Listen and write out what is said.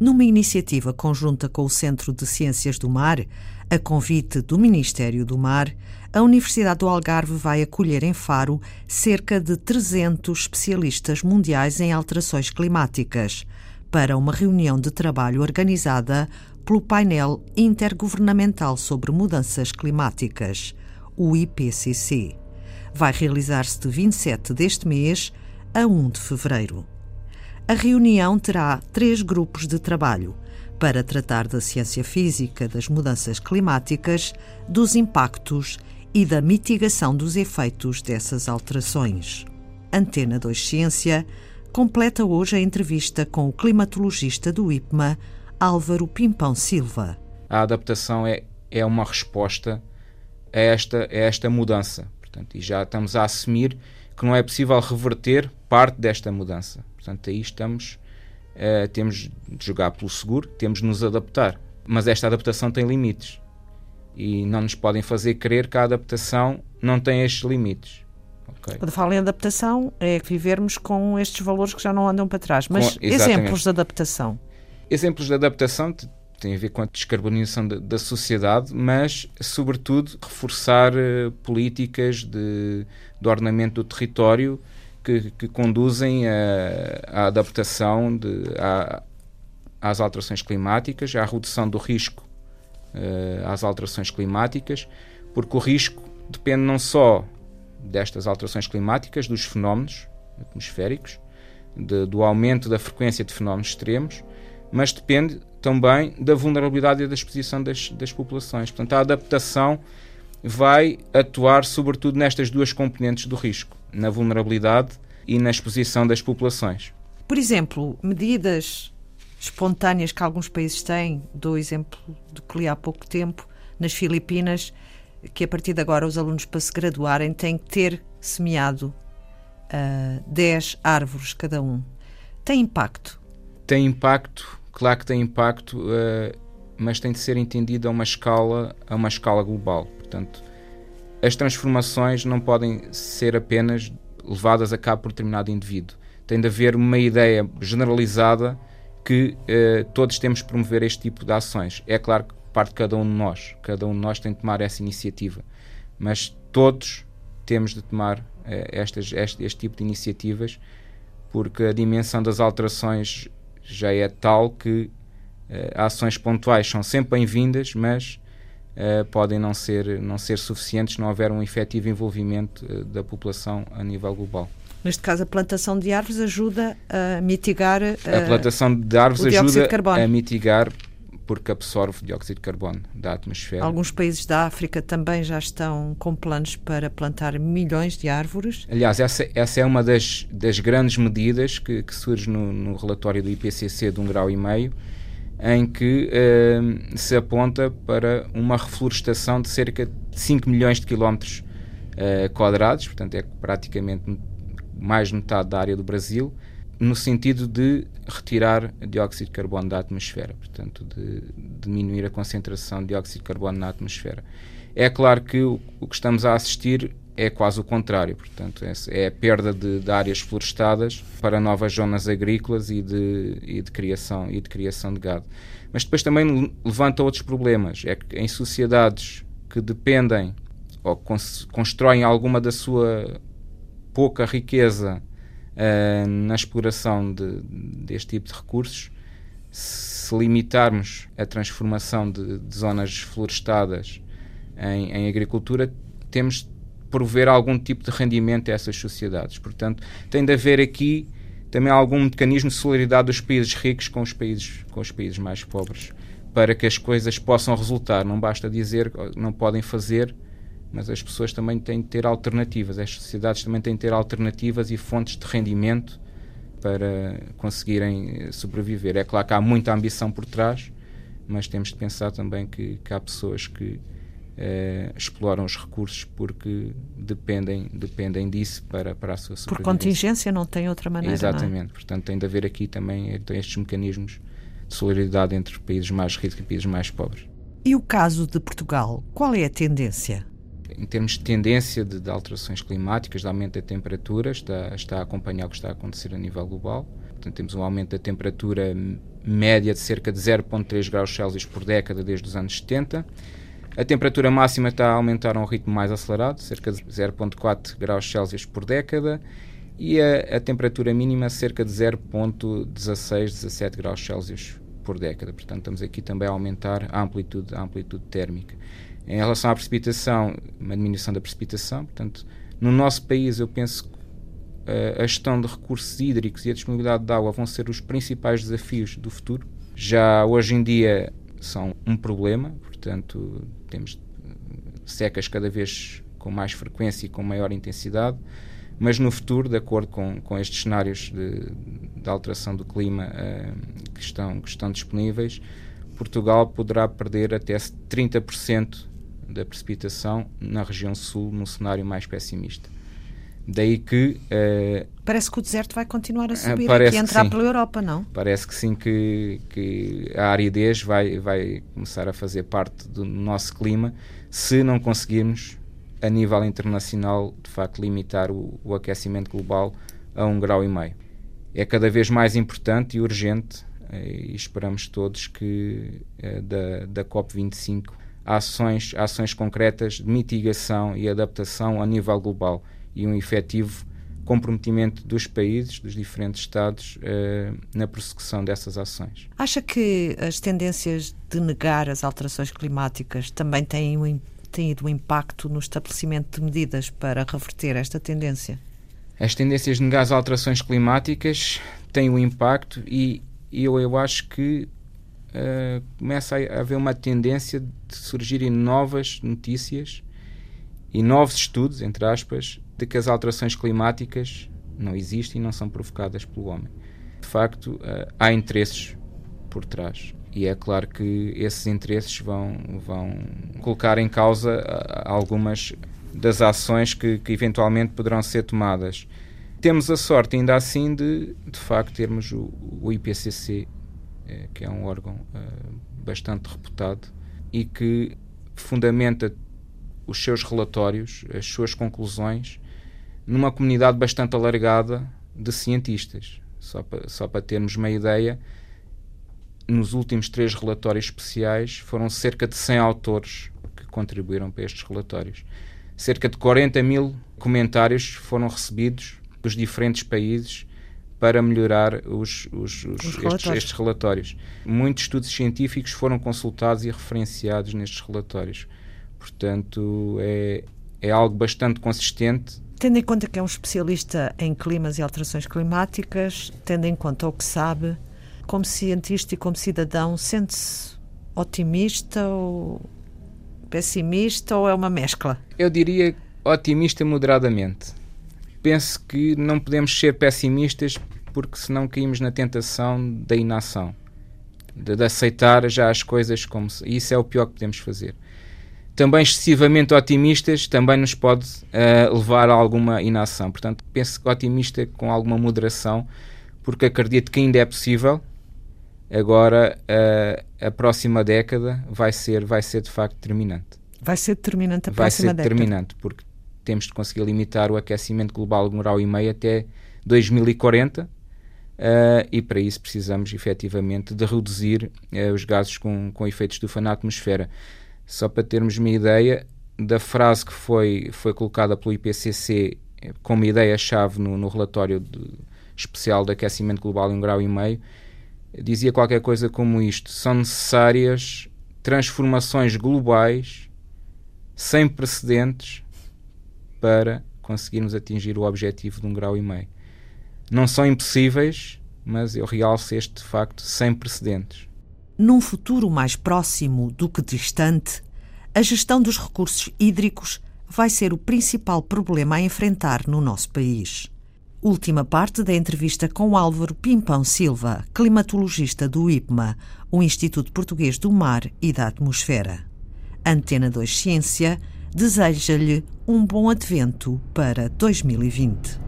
Numa iniciativa conjunta com o Centro de Ciências do Mar, a convite do Ministério do Mar, a Universidade do Algarve vai acolher em Faro cerca de 300 especialistas mundiais em alterações climáticas para uma reunião de trabalho organizada pelo painel intergovernamental sobre mudanças climáticas, o IPCC. Vai realizar-se de 27 deste mês a 1 de fevereiro. A reunião terá três grupos de trabalho para tratar da ciência física das mudanças climáticas, dos impactos e da mitigação dos efeitos dessas alterações. Antena 2 Ciência completa hoje a entrevista com o climatologista do IPMA, Álvaro Pimpão Silva. A adaptação é, é uma resposta a esta, a esta mudança. Portanto, e já estamos a assumir que não é possível reverter parte desta mudança. Portanto, aí estamos, uh, temos de jogar pelo seguro, temos de nos adaptar. Mas esta adaptação tem limites. E não nos podem fazer crer que a adaptação não tem estes limites. Okay. Quando falo em adaptação, é vivermos com estes valores que já não andam para trás. Mas com, exemplos de adaptação? Exemplos de adaptação tem a ver com a descarbonização da, da sociedade, mas, sobretudo, reforçar uh, políticas de, de ordenamento do território que, que conduzem à adaptação de, à, às alterações climáticas, à redução do risco uh, às alterações climáticas, porque o risco depende não só destas alterações climáticas, dos fenómenos atmosféricos, de, do aumento da frequência de fenómenos extremos, mas depende também da vulnerabilidade e da exposição das, das populações. Portanto, a adaptação vai atuar sobretudo nestas duas componentes do risco, na vulnerabilidade e na exposição das populações. Por exemplo, medidas espontâneas que alguns países têm, dou exemplo do que li há pouco tempo, nas Filipinas, que a partir de agora os alunos para se graduarem têm que ter semeado uh, ah, 10 árvores cada um. Tem impacto? Tem impacto Claro que tem impacto, uh, mas tem de ser entendido a uma escala, a uma escala global. Portanto, as transformações não podem ser apenas levadas a cabo por determinado indivíduo. Tem de haver uma ideia generalizada que uh, todos temos de promover este tipo de ações. É claro que parte de cada um de nós, cada um de nós tem de tomar essa iniciativa, mas todos temos de tomar uh, estas, este, este tipo de iniciativas porque a dimensão das alterações já é tal que uh, ações pontuais são sempre bem-vindas, mas uh, podem não ser, não ser suficientes se não houver um efetivo envolvimento uh, da população a nível global. Neste caso, a plantação de árvores ajuda a mitigar. a plantação de árvores ajuda a mitigar porque absorve dióxido de carbono da atmosfera. Alguns países da África também já estão com planos para plantar milhões de árvores. Aliás, essa, essa é uma das, das grandes medidas que, que surge no, no, relatório do IPCC de um grau e meio, em que uh, se aponta para uma reflorestação de cerca de 5 milhões de quilómetros uh, quadrados, portanto é praticamente mais de metade da área do Brasil, no sentido de retirar dióxido de carbono da atmosfera, portanto, de, diminuir a concentração de dióxido de carbono na atmosfera. É claro que o, o que estamos a assistir é quase o contrário, portanto, é, é a perda de, de, áreas florestadas para novas zonas agrícolas e de, e de, criação, e de criação de gado. Mas depois também levanta outros problemas, é que em sociedades que dependem ou constroem alguma da sua pouca riqueza uh, na exploração de, deste tipo de recursos, se limitarmos a transformação de, de zonas florestadas em, em, agricultura, temos de prover algum tipo de rendimento a essas sociedades. Portanto, tem de haver aqui também algum mecanismo de solidariedade dos países ricos com os países, com os países mais pobres, para que as coisas possam resultar. Não basta dizer que não podem fazer mas as pessoas também têm de ter alternativas, as sociedades também têm de ter alternativas e fontes de rendimento para conseguirem eh, sobreviver. É claro que há muita ambição por trás, mas temos de pensar também que, que há pessoas que eh, exploram os recursos porque dependem, dependem disso para, para a sua sobrevivência. Por contingência não tem outra maneira. É? Exatamente, é? portanto tem de haver aqui também então, estes mecanismos de solidariedade entre países mais ricos e países mais pobres. E o caso de Portugal, qual é a tendência? Em termos de tendência de, de, alterações climáticas, de aumento da temperatura, está, está a acompanhar o que está a acontecer a nível global. Portanto, temos um aumento da temperatura média de cerca de 0,3 graus Celsius por década desde os anos 70. A temperatura máxima está a aumentar a um ritmo mais acelerado, cerca de 0,4 graus Celsius por década, e a, a temperatura mínima cerca de 0,16, 17 graus Celsius por década. Portanto, estamos aqui também a aumentar a amplitude, a amplitude térmica. Em relação à precipitação, uma diminuição da precipitação, portanto, no nosso país eu penso que eh, a gestão de recursos hídricos e a disponibilidade de água vão ser os principais desafios do futuro. Já hoje em dia são um problema, portanto, temos secas cada vez com mais frequência e com maior intensidade, mas no futuro, de acordo com, com estes cenários de, de alteração do clima uh, que, estão, que estão disponíveis, Portugal poderá perder até 30% da precipitação na região sul, num cenário mais pessimista. Daí que. Uh, parece que o deserto vai continuar a subir e entrar pela Europa, não? Parece que sim, que, que a aridez vai, vai começar a fazer parte do nosso clima se não conseguirmos, a nível internacional, de facto, limitar o, o aquecimento global a um grau e meio. É cada vez mais importante e urgente, eh, e esperamos todos que uh, da, da COP25 ações, ações concretas de mitigação e adaptação a nível global e um efetivo comprometimento dos países, dos diferentes Estados, eh, na prossecução dessas ações. Acha que as tendências de negar as alterações climáticas também têm um, têm um impacto no estabelecimento de medidas para reverter esta tendência? As tendências de negar as alterações climáticas têm um impacto e eu, eu acho que uh, começa a haver uma tendência de surgirem novas notícias e novos estudos, entre aspas, de que as alterações climáticas não existem e não são provocadas pelo homem. De facto, uh, há interesses por trás. E é claro que esses interesses vão, vão colocar em causa uh, algumas das ações que, que, eventualmente poderão ser tomadas. Temos a sorte, ainda assim, de de facto termos o, o IPCC, eh, que é um órgão uh, bastante reputado e que fundamenta os seus relatórios, as suas conclusões, numa comunidade bastante alargada de cientistas. Só para, só para termos uma ideia, nos últimos três relatórios especiais foram cerca de 100 autores que contribuíram para estes relatórios. Cerca de 40 mil comentários foram recebidos dos diferentes países para melhorar os, os, os, os relatórios. Estes, estes, relatórios. Muitos estudos científicos foram consultados e referenciados nestes relatórios. Portanto, é, é algo bastante consistente. Tendo em conta que é um especialista em climas e alterações climáticas, tendo em conta o que sabe, como cientista e como cidadão, sente-se otimista ou pessimista ou é uma mescla? Eu diria otimista moderadamente. Penso que não podemos ser pessimistas porque senão caímos na tentação da inação, de, de aceitar já as coisas como se, isso é o pior que podemos fazer também excessivamente otimistas também nos pode uh, levar a alguma inação. Portanto, penso otimista com alguma moderação, porque acredito que ainda é possível. Agora, uh, a próxima década vai ser, vai ser de facto determinante. Vai ser determinante a vai próxima década? Vai ser determinante, porque temos de conseguir limitar o aquecimento global de um grau e meio até 2040. Uh, eh, e para isso precisamos efetivamente de reduzir uh, os gases com, com efeitos de estufa na atmosfera. Só para termos uma ideia da frase que foi, foi colocada pelo IPCC como ideia-chave no, no, relatório de, especial de aquecimento global em um grau e meio, dizia qualquer coisa como isto: são necessárias transformações globais sem precedentes para conseguirmos atingir o objetivo de um grau e meio. Não são impossíveis, mas eu realço este facto sem precedentes. Num futuro mais próximo do que distante, a gestão dos recursos hídricos vai ser o principal problema a enfrentar no nosso país. Última parte da entrevista com Álvaro Pimpão Silva, climatologista do IPMA, o Instituto Português do Mar e da Atmosfera. Antena 2 Ciência deseja-lhe um bom advento para 2020.